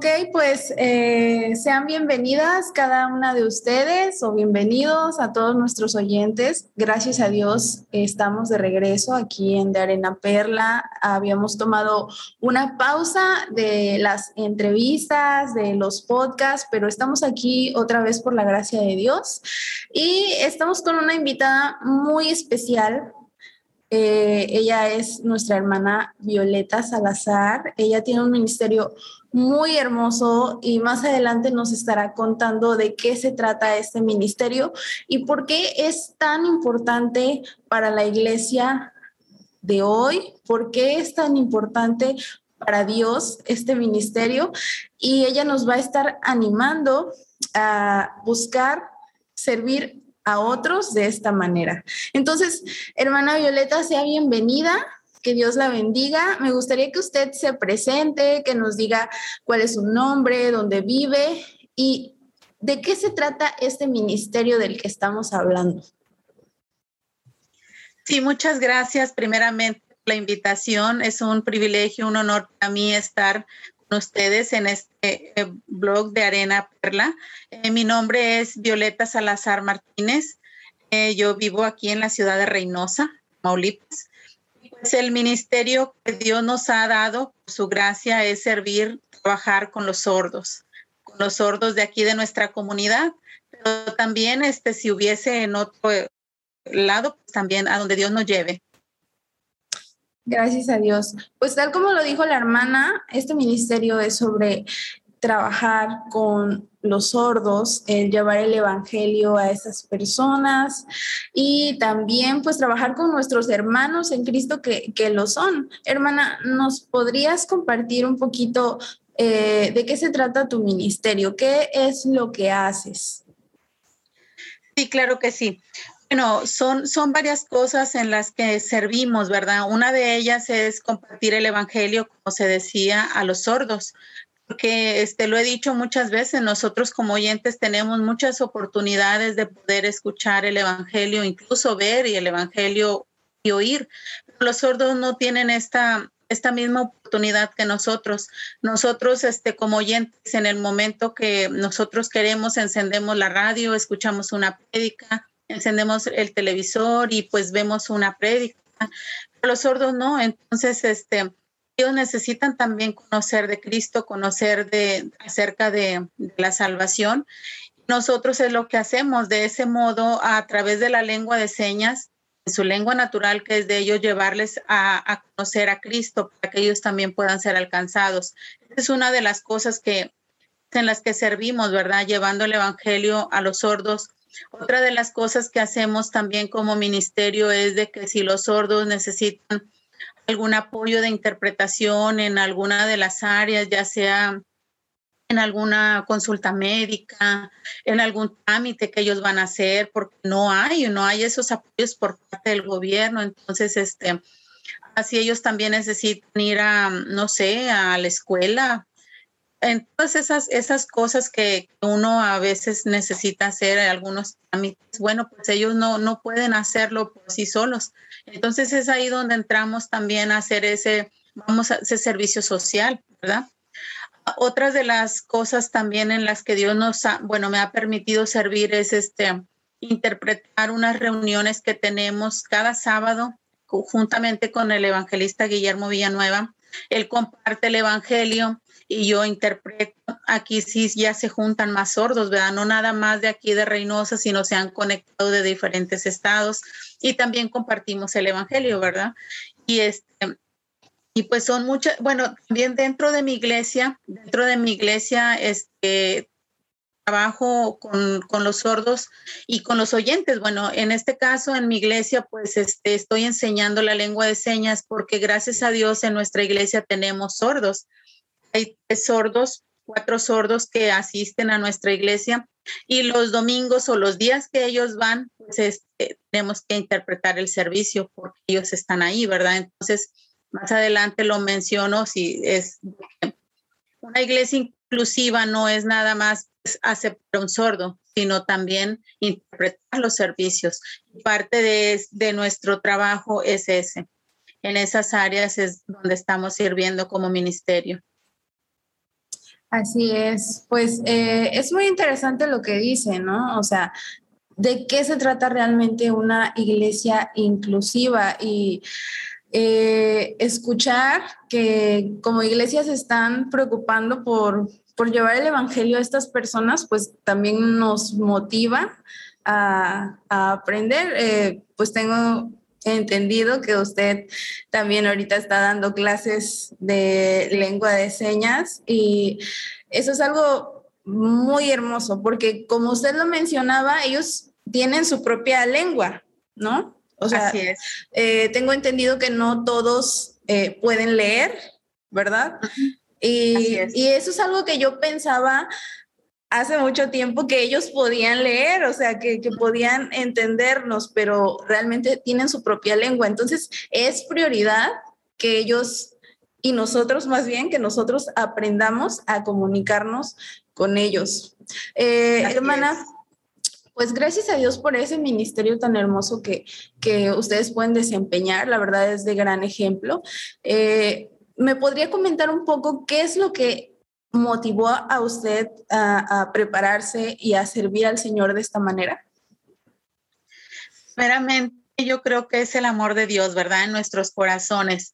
Ok, pues eh, sean bienvenidas cada una de ustedes o bienvenidos a todos nuestros oyentes. Gracias a Dios estamos de regreso aquí en De Arena Perla. Habíamos tomado una pausa de las entrevistas, de los podcasts, pero estamos aquí otra vez por la gracia de Dios y estamos con una invitada muy especial eh, ella es nuestra hermana Violeta Salazar. Ella tiene un ministerio muy hermoso y más adelante nos estará contando de qué se trata este ministerio y por qué es tan importante para la iglesia de hoy, por qué es tan importante para Dios este ministerio y ella nos va a estar animando a buscar servir a otros de esta manera. Entonces, hermana Violeta, sea bienvenida que Dios la bendiga. Me gustaría que usted se presente, que nos diga cuál es su nombre, dónde vive y de qué se trata este ministerio del que estamos hablando. Sí, muchas gracias. Primeramente, la invitación. Es un privilegio, un honor para mí estar ustedes en este eh, blog de Arena Perla. Eh, mi nombre es Violeta Salazar Martínez. Eh, yo vivo aquí en la ciudad de Reynosa, Maulipas. Pues el ministerio que Dios nos ha dado, su gracia, es servir, trabajar con los sordos, con los sordos de aquí de nuestra comunidad, pero también este, si hubiese en otro lado, pues también a donde Dios nos lleve. Gracias a Dios. Pues tal como lo dijo la hermana, este ministerio es sobre trabajar con los sordos, el llevar el evangelio a esas personas y también pues trabajar con nuestros hermanos en Cristo que, lo son. Hermana, ¿nos podrías compartir un poquito eh, de qué se trata tu ministerio? ¿Qué es lo que haces? Sí, claro que sí. Bueno, son, son varias cosas en las que servimos, ¿verdad? Una de ellas es compartir el Evangelio, como se decía, a los sordos porque este, lo he dicho muchas veces, nosotros como oyentes tenemos muchas oportunidades de poder escuchar el Evangelio, incluso ver y el Evangelio y oír. Los sordos no tienen esta, esta misma oportunidad que nosotros. Nosotros, este, como oyentes, en el momento que nosotros queremos, encendemos la radio, escuchamos una prédica, encendemos el televisor y pues vemos una prédica. Los sordos no, entonces, este, ellos necesitan también conocer de Cristo, conocer de, acerca de, la salvación. Nosotros es lo que hacemos de ese modo a través de la lengua de señas, en su lengua natural que es de ellos, llevarles a, a conocer a Cristo para que ellos también puedan ser alcanzados. Es una de las cosas que en las que servimos, ¿verdad? Llevando el Evangelio a los sordos. Otra de las cosas que hacemos también como ministerio es de que si los sordos necesitan algún apoyo de interpretación en alguna de las áreas, ya sea en alguna consulta médica, en algún trámite que ellos van a hacer, porque no hay, no hay esos apoyos por parte del gobierno. Entonces, este, así ellos también necesitan ir a, no sé, a la escuela. En todas esas, esas cosas que uno a veces necesita hacer, algunos trámites, bueno, pues ellos no, no pueden hacerlo por sí solos. Entonces es ahí donde entramos también a hacer ese, vamos a ese servicio social, ¿verdad? Otras de las cosas también en las que Dios nos ha, bueno, me ha permitido servir es este, interpretar unas reuniones que tenemos cada sábado juntamente con el evangelista Guillermo Villanueva. Él comparte el evangelio y yo interpreto. Aquí sí ya se juntan más sordos, ¿verdad? No nada más de aquí de Reynosa, sino se han conectado de diferentes estados y también compartimos el Evangelio, ¿verdad? Y este, y pues son muchas, bueno, también dentro de mi iglesia, dentro de mi iglesia, este, trabajo con, con, los sordos y con los oyentes. Bueno, en este caso, en mi iglesia, pues este, estoy enseñando la lengua de señas porque gracias a Dios en nuestra iglesia tenemos sordos hay tres sordos, cuatro sordos que asisten a nuestra iglesia y los domingos o los días que ellos van, pues este, tenemos que interpretar el servicio porque ellos están ahí, ¿verdad? Entonces, más adelante lo menciono, si es una iglesia inclusiva no es nada más aceptar un sordo, sino también interpretar los servicios. Parte de, nuestro trabajo es ese. En esas áreas es donde estamos sirviendo como ministerio. Así es, pues eh, es muy interesante lo que dice, ¿no? O sea, ¿de qué se trata realmente una iglesia inclusiva? Y eh, escuchar que como iglesias están preocupando por, por llevar el Evangelio a estas personas, pues también nos motiva a, aprender. Eh, pues tengo entendido que usted también ahorita está dando clases de lengua de señas y eso es algo muy hermoso porque como usted lo mencionaba, ellos tienen su propia lengua, ¿no? O sea, eh, tengo entendido que no todos eh, pueden leer, ¿verdad? y, y, eso es algo que yo pensaba hace mucho tiempo que ellos podían leer, o sea, que, podían entendernos, pero realmente tienen su propia lengua. Entonces, es prioridad que ellos y nosotros más bien, que nosotros aprendamos a comunicarnos con ellos. Eh, hermana, pues gracias a Dios por ese ministerio tan hermoso que, que ustedes pueden desempeñar, la verdad es de gran ejemplo. Eh, ¿Me podría comentar un poco qué es lo que motivó a usted a, prepararse y a servir al Señor de esta manera? Meramente, yo creo que es el amor de Dios, ¿verdad? En nuestros corazones.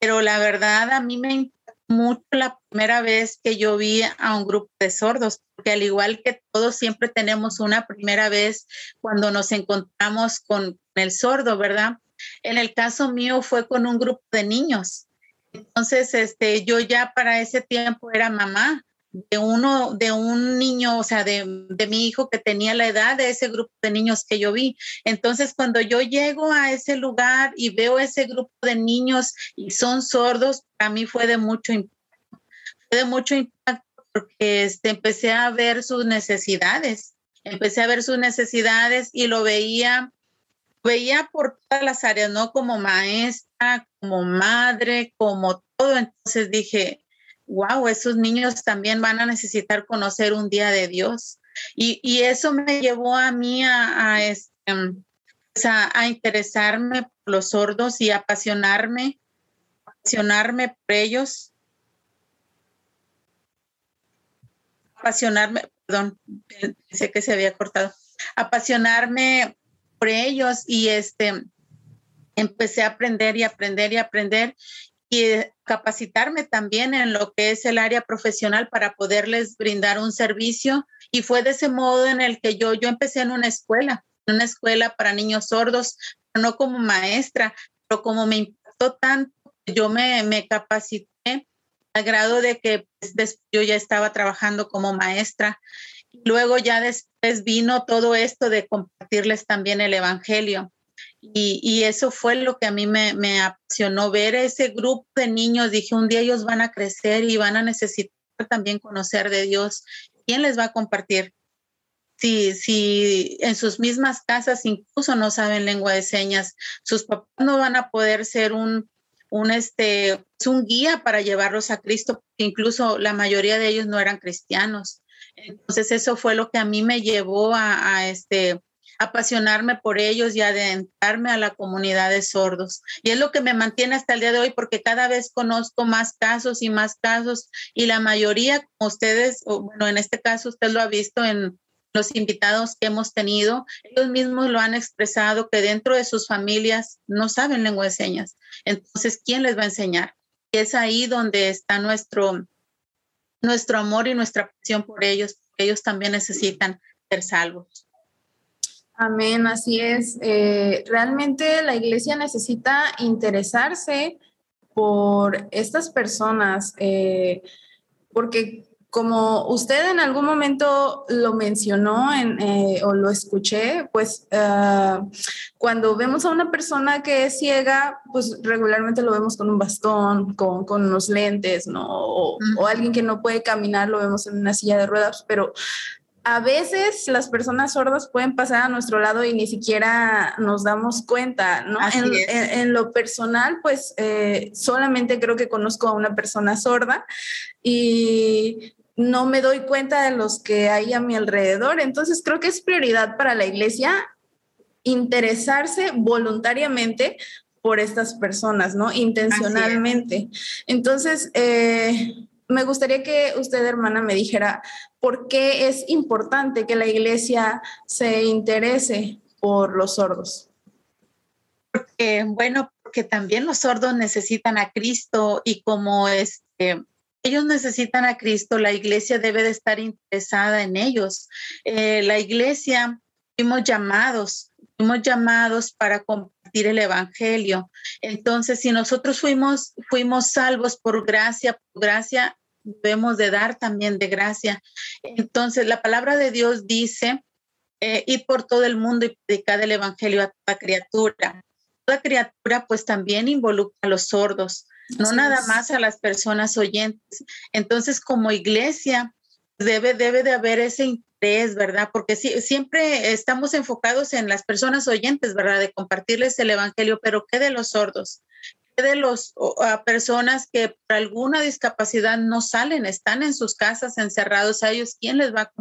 Pero la verdad, a mí me mucho la primera vez que yo vi a un grupo de sordos, porque al igual que todos, siempre tenemos una primera vez cuando nos encontramos con el sordo, ¿verdad? En el caso mío fue con un grupo de niños entonces, este, yo ya para ese tiempo era mamá de uno, de un niño, o sea, de, mi hijo que tenía la edad de ese grupo de niños que yo vi. Entonces, cuando yo llego a ese lugar y veo ese grupo de niños y son sordos, para mí fue de mucho impacto. Fue de mucho impacto porque este, empecé a ver sus necesidades. Empecé a ver sus necesidades y lo veía veía por todas las áreas, ¿no? Como maestra, como madre, como todo. Entonces dije, wow, esos niños también van a necesitar conocer un día de Dios. Y, eso me llevó a mí a, este, pues a, interesarme por los sordos y apasionarme, apasionarme por ellos. Apasionarme, perdón, pensé que se había cortado. Apasionarme ellos y este, empecé a aprender y aprender y aprender y capacitarme también en lo que es el área profesional para poderles brindar un servicio. Y fue de ese modo en el que yo, yo empecé en una escuela, en una escuela para niños sordos, no como maestra, pero como me impactó tanto, yo me, me capacité al grado de que pues, yo ya estaba trabajando como maestra Luego ya después vino todo esto de compartirles también el Evangelio. Y, eso fue lo que a mí me, me, apasionó ver ese grupo de niños. Dije, un día ellos van a crecer y van a necesitar también conocer de Dios. ¿Quién les va a compartir? Si, si en sus mismas casas incluso no saben lengua de señas, sus papás no van a poder ser un, un, este, un guía para llevarlos a Cristo, incluso la mayoría de ellos no eran cristianos. Entonces eso fue lo que a mí me llevó a, este apasionarme por ellos y adentrarme a la comunidad de sordos. Y es lo que me mantiene hasta el día de hoy porque cada vez conozco más casos y más casos y la mayoría, ustedes, o bueno, en este caso usted lo ha visto en los invitados que hemos tenido, ellos mismos lo han expresado que dentro de sus familias no saben lengua de señas. Entonces, ¿quién les va a enseñar? Y es ahí donde está nuestro, nuestro amor y nuestra pasión por ellos, porque ellos también necesitan ser salvos. Amén, así es. Eh, realmente la iglesia necesita interesarse por estas personas, eh, porque como usted en algún momento lo mencionó eh, o lo escuché, pues ah, cuando vemos a una persona que es ciega, pues regularmente lo vemos con un bastón, con, unos lentes, ¿no? O, o, alguien que no puede caminar, lo vemos en una silla de ruedas, pero a veces las personas sordas pueden pasar a nuestro lado y ni siquiera nos damos cuenta, ¿no? En, lo personal, pues eh, solamente creo que conozco a una persona sorda y no me doy cuenta de los que hay a mi alrededor. Entonces creo que es prioridad para la iglesia interesarse voluntariamente por estas personas, ¿no? Intencionalmente. Entonces, eh, me gustaría que usted, hermana, me dijera por qué es importante que la iglesia se interese por los sordos. Porque, bueno, porque también los sordos necesitan a Cristo y como este, ellos necesitan a Cristo, la iglesia debe de estar interesada en ellos. Eh, la iglesia, fuimos llamados, fuimos llamados para compartir el Evangelio. Entonces, si nosotros fuimos, fuimos salvos por gracia, por gracia, debemos de dar también de gracia. Entonces, la palabra de Dios dice, eh, ir por todo el mundo y predicar el Evangelio a toda criatura. Toda criatura pues también involucra a los sordos no nada más a las personas oyentes. Entonces, como iglesia, debe, debe de haber ese interés, ¿verdad? Porque siempre estamos enfocados en las personas oyentes, ¿verdad? De compartirles el Evangelio, pero ¿qué de los sordos? ¿Qué de las personas que por alguna discapacidad no salen, están en sus casas encerrados a ellos? ¿Quién les va a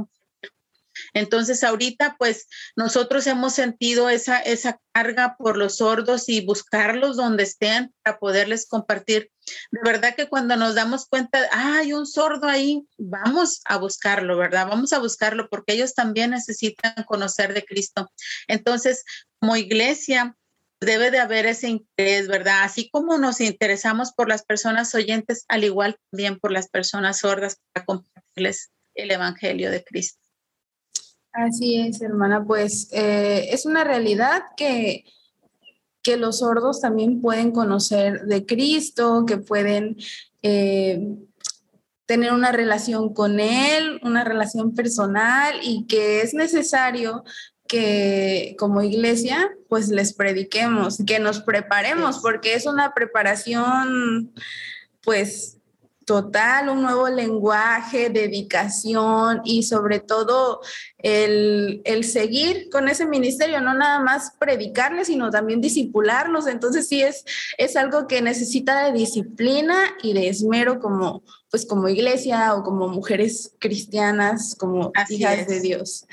entonces, ahorita, pues nosotros hemos sentido esa, esa carga por los sordos y buscarlos donde estén para poderles compartir. De verdad que cuando nos damos cuenta, ah, hay un sordo ahí, vamos a buscarlo, ¿verdad? Vamos a buscarlo porque ellos también necesitan conocer de Cristo. Entonces, como iglesia, debe de haber ese interés, ¿verdad? Así como nos interesamos por las personas oyentes, al igual también por las personas sordas para compartirles el Evangelio de Cristo. Así es, hermana, pues eh, es una realidad que, que los sordos también pueden conocer de Cristo, que pueden eh, tener una relación con Él, una relación personal y que es necesario que como iglesia pues les prediquemos, que nos preparemos, porque es una preparación pues total, un nuevo lenguaje, dedicación y sobre todo el, seguir con ese ministerio, no nada más predicarles, sino también disipularlos. Entonces sí es, es algo que necesita de disciplina y de esmero como, pues como iglesia o como mujeres cristianas, como hijas de Dios.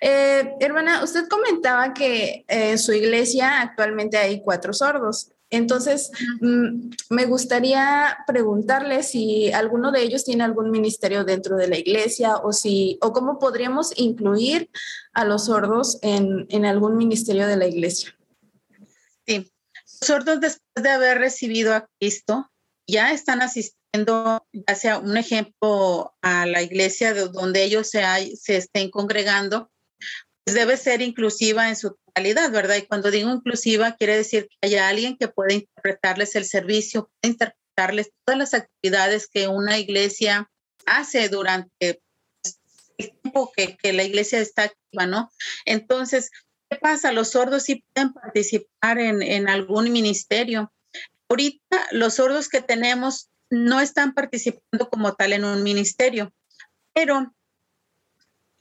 Eh, hermana, usted comentaba que en su iglesia actualmente hay cuatro sordos. Entonces, mm, me gustaría preguntarle si alguno de ellos tiene algún ministerio dentro de la iglesia o si o cómo podríamos incluir a los sordos en, en algún ministerio de la iglesia. Sí, los sordos después de haber recibido a Cristo ya están asistiendo, ya sea un ejemplo, a la iglesia de donde ellos se, se estén congregando, pues debe ser inclusiva en su ¿verdad? Y cuando digo inclusiva, quiere decir que haya alguien que pueda interpretarles el servicio, pueda interpretarles todas las actividades que una iglesia hace durante pues, el tiempo que, que la iglesia está activa, ¿no? Entonces, ¿qué pasa? Los sordos sí pueden participar en, en algún ministerio. Ahorita los sordos que tenemos no están participando como tal en un ministerio, pero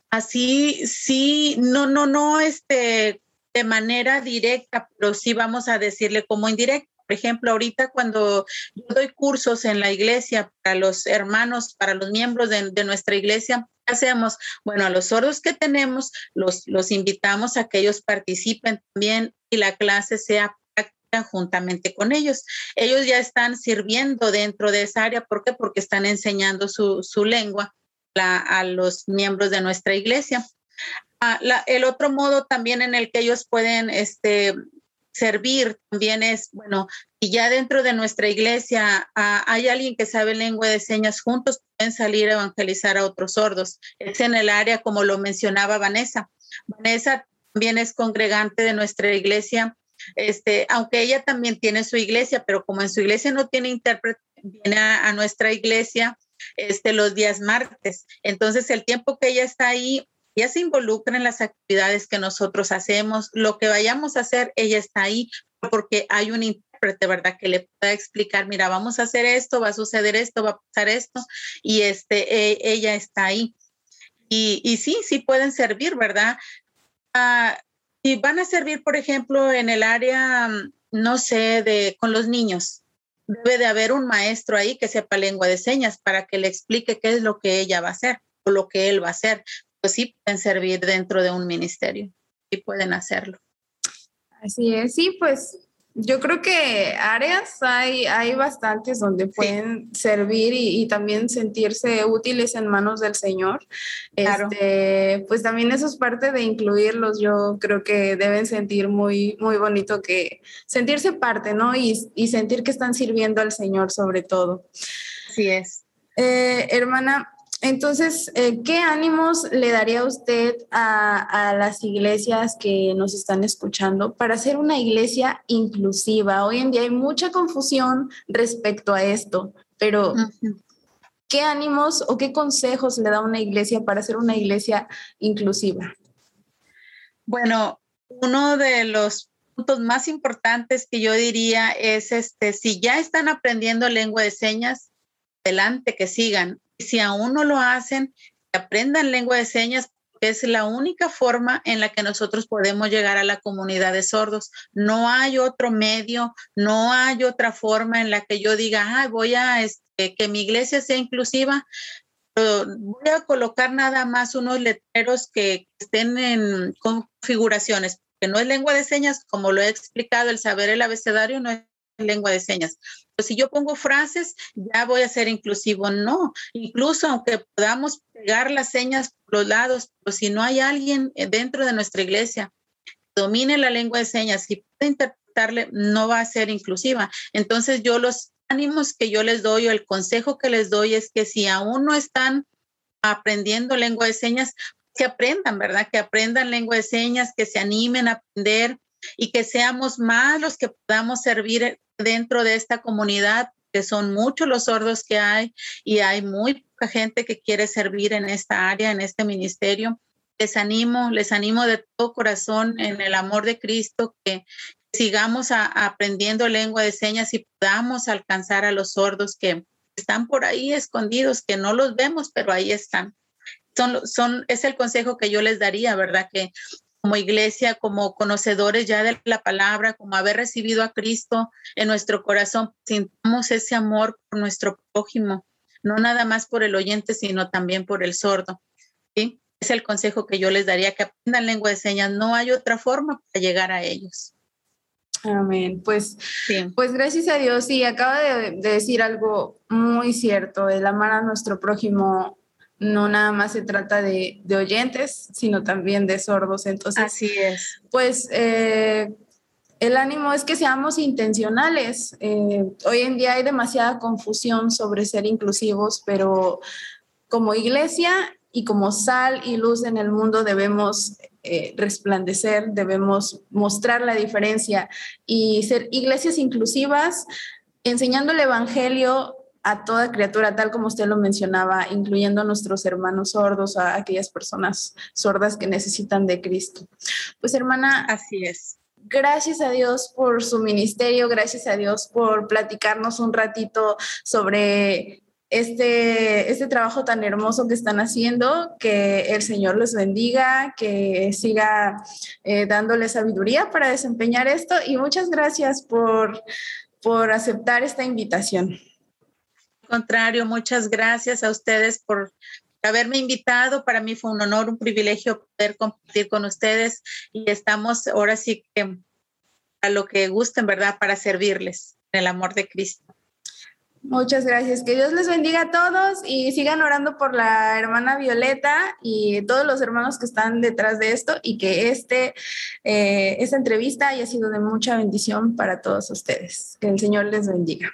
así sí, no, no, no, este, de manera directa, pero sí vamos a decirle como indirecta. Por ejemplo, ahorita cuando yo doy cursos en la iglesia para los hermanos, para los miembros de, nuestra iglesia, ¿qué hacemos? Bueno, a los sordos que tenemos, los, los invitamos a que ellos participen también y la clase sea juntamente con ellos. Ellos ya están sirviendo dentro de esa área. ¿Por qué? Porque están enseñando su, su lengua a los miembros de nuestra iglesia. Ah, el otro modo también en el que ellos pueden este, servir también es, bueno, y ya dentro de nuestra iglesia ah, hay alguien que sabe lengua de señas, juntos pueden salir a evangelizar a otros sordos. Es en el área, como lo mencionaba Vanessa. Vanessa también es congregante de nuestra iglesia, este, aunque ella también tiene su iglesia, pero como en su iglesia no tiene intérprete, viene a, a nuestra iglesia este, los días martes. Entonces, el tiempo que ella está ahí, ella se involucra en las actividades que nosotros hacemos, lo que vayamos a hacer, ella está ahí porque hay un intérprete, ¿verdad? Que le pueda explicar, mira, vamos a hacer esto, va a suceder esto, va a pasar esto, y este, e, ella está ahí. Y, sí, sí pueden servir, ¿verdad? Ah, y van a servir, por ejemplo, en el área, no sé, de con los niños. Debe de haber un maestro ahí que sepa lengua de señas para que le explique qué es lo que ella va a hacer o lo que él va a hacer pues sí pueden servir dentro de un ministerio y pueden hacerlo. Así es, sí, pues Yo creo que áreas hay, hay bastantes donde pueden servir y, también sentirse útiles en manos del Señor. Este, pues también eso es parte de incluirlos. Yo creo que deben sentir muy, muy bonito que sentirse parte, ¿no? Y, y sentir que están sirviendo al Señor sobre todo. Así es. Eh, hermana, entonces, eh, ¿qué ánimos le daría usted a, las iglesias que nos están escuchando para ser una iglesia inclusiva? Hoy en día hay mucha confusión respecto a esto, pero ¿qué ánimos o qué consejos le da una iglesia para ser una iglesia inclusiva? Bueno, uno de los puntos más importantes que yo diría es este, si ya están aprendiendo lengua de señas, adelante, que sigan si aún no lo hacen, aprendan lengua de señas, es la única forma en la que nosotros podemos llegar a la comunidad de sordos. No hay otro medio, no hay otra forma en la que yo diga, voy a este, que mi iglesia sea inclusiva. voy a colocar nada más unos letreros que estén en configuraciones, que no es lengua de señas, como lo he explicado, el saber el abecedario no es lengua de señas. Pues si yo pongo frases, ya voy a ser inclusivo. No, incluso aunque podamos pegar las señas por los lados, pero si no hay alguien dentro de nuestra iglesia que domine la lengua de señas y pueda interpretarle, no va a ser inclusiva. Entonces yo los ánimos que yo les doy o el consejo que les doy es que si aún no están aprendiendo lengua de señas, que aprendan, ¿verdad? Que aprendan lengua de señas, que se animen a aprender y que seamos más los que podamos servir dentro de esta comunidad, que son muchos los sordos que hay y hay muy poca gente que quiere servir en esta área, en este ministerio. Les animo, les animo de todo corazón en el amor de Cristo que sigamos aprendiendo lengua de señas y podamos alcanzar a los sordos que están por ahí escondidos, que no los vemos, pero ahí están. Son, son, es el consejo que yo les daría, ¿verdad? Que como iglesia, como conocedores ya de la palabra, como haber recibido a Cristo en nuestro corazón, sintamos ese amor por nuestro prójimo, no nada más por el oyente, sino también por el sordo. ¿sí? Es el consejo que yo les daría, que aprendan lengua de señas. No hay otra forma para llegar a ellos. Amén. Pues, pues gracias a Dios. Sí, acaba de, de decir algo muy cierto, el amar a nuestro prójimo no nada más se trata de, oyentes, sino también de sordos. Entonces, así es. Pues eh, el ánimo es que seamos intencionales. Eh, hoy en día hay demasiada confusión sobre ser inclusivos, pero como iglesia y como sal y luz en el mundo debemos eh, resplandecer, debemos mostrar la diferencia y ser iglesias inclusivas, enseñando el Evangelio a toda criatura, tal como usted lo mencionaba, incluyendo a nuestros hermanos sordos, a aquellas personas sordas que necesitan de Cristo. Pues hermana, así es. Gracias a Dios por su ministerio, gracias a Dios por platicarnos un ratito sobre este, este trabajo tan hermoso que están haciendo, que el Señor les bendiga, que siga eh, dándole sabiduría para desempeñar esto y muchas gracias por, por aceptar esta invitación contrario, muchas gracias a ustedes por haberme invitado. Para mí fue un honor, un privilegio poder compartir con ustedes y estamos ahora sí que a lo que gusten, ¿verdad? Para servirles en el amor de Cristo. Muchas gracias. Que Dios les bendiga a todos y sigan orando por la hermana Violeta y todos los hermanos que están detrás de esto y que este, eh, esta entrevista haya sido de mucha bendición para todos ustedes. Que el Señor les bendiga.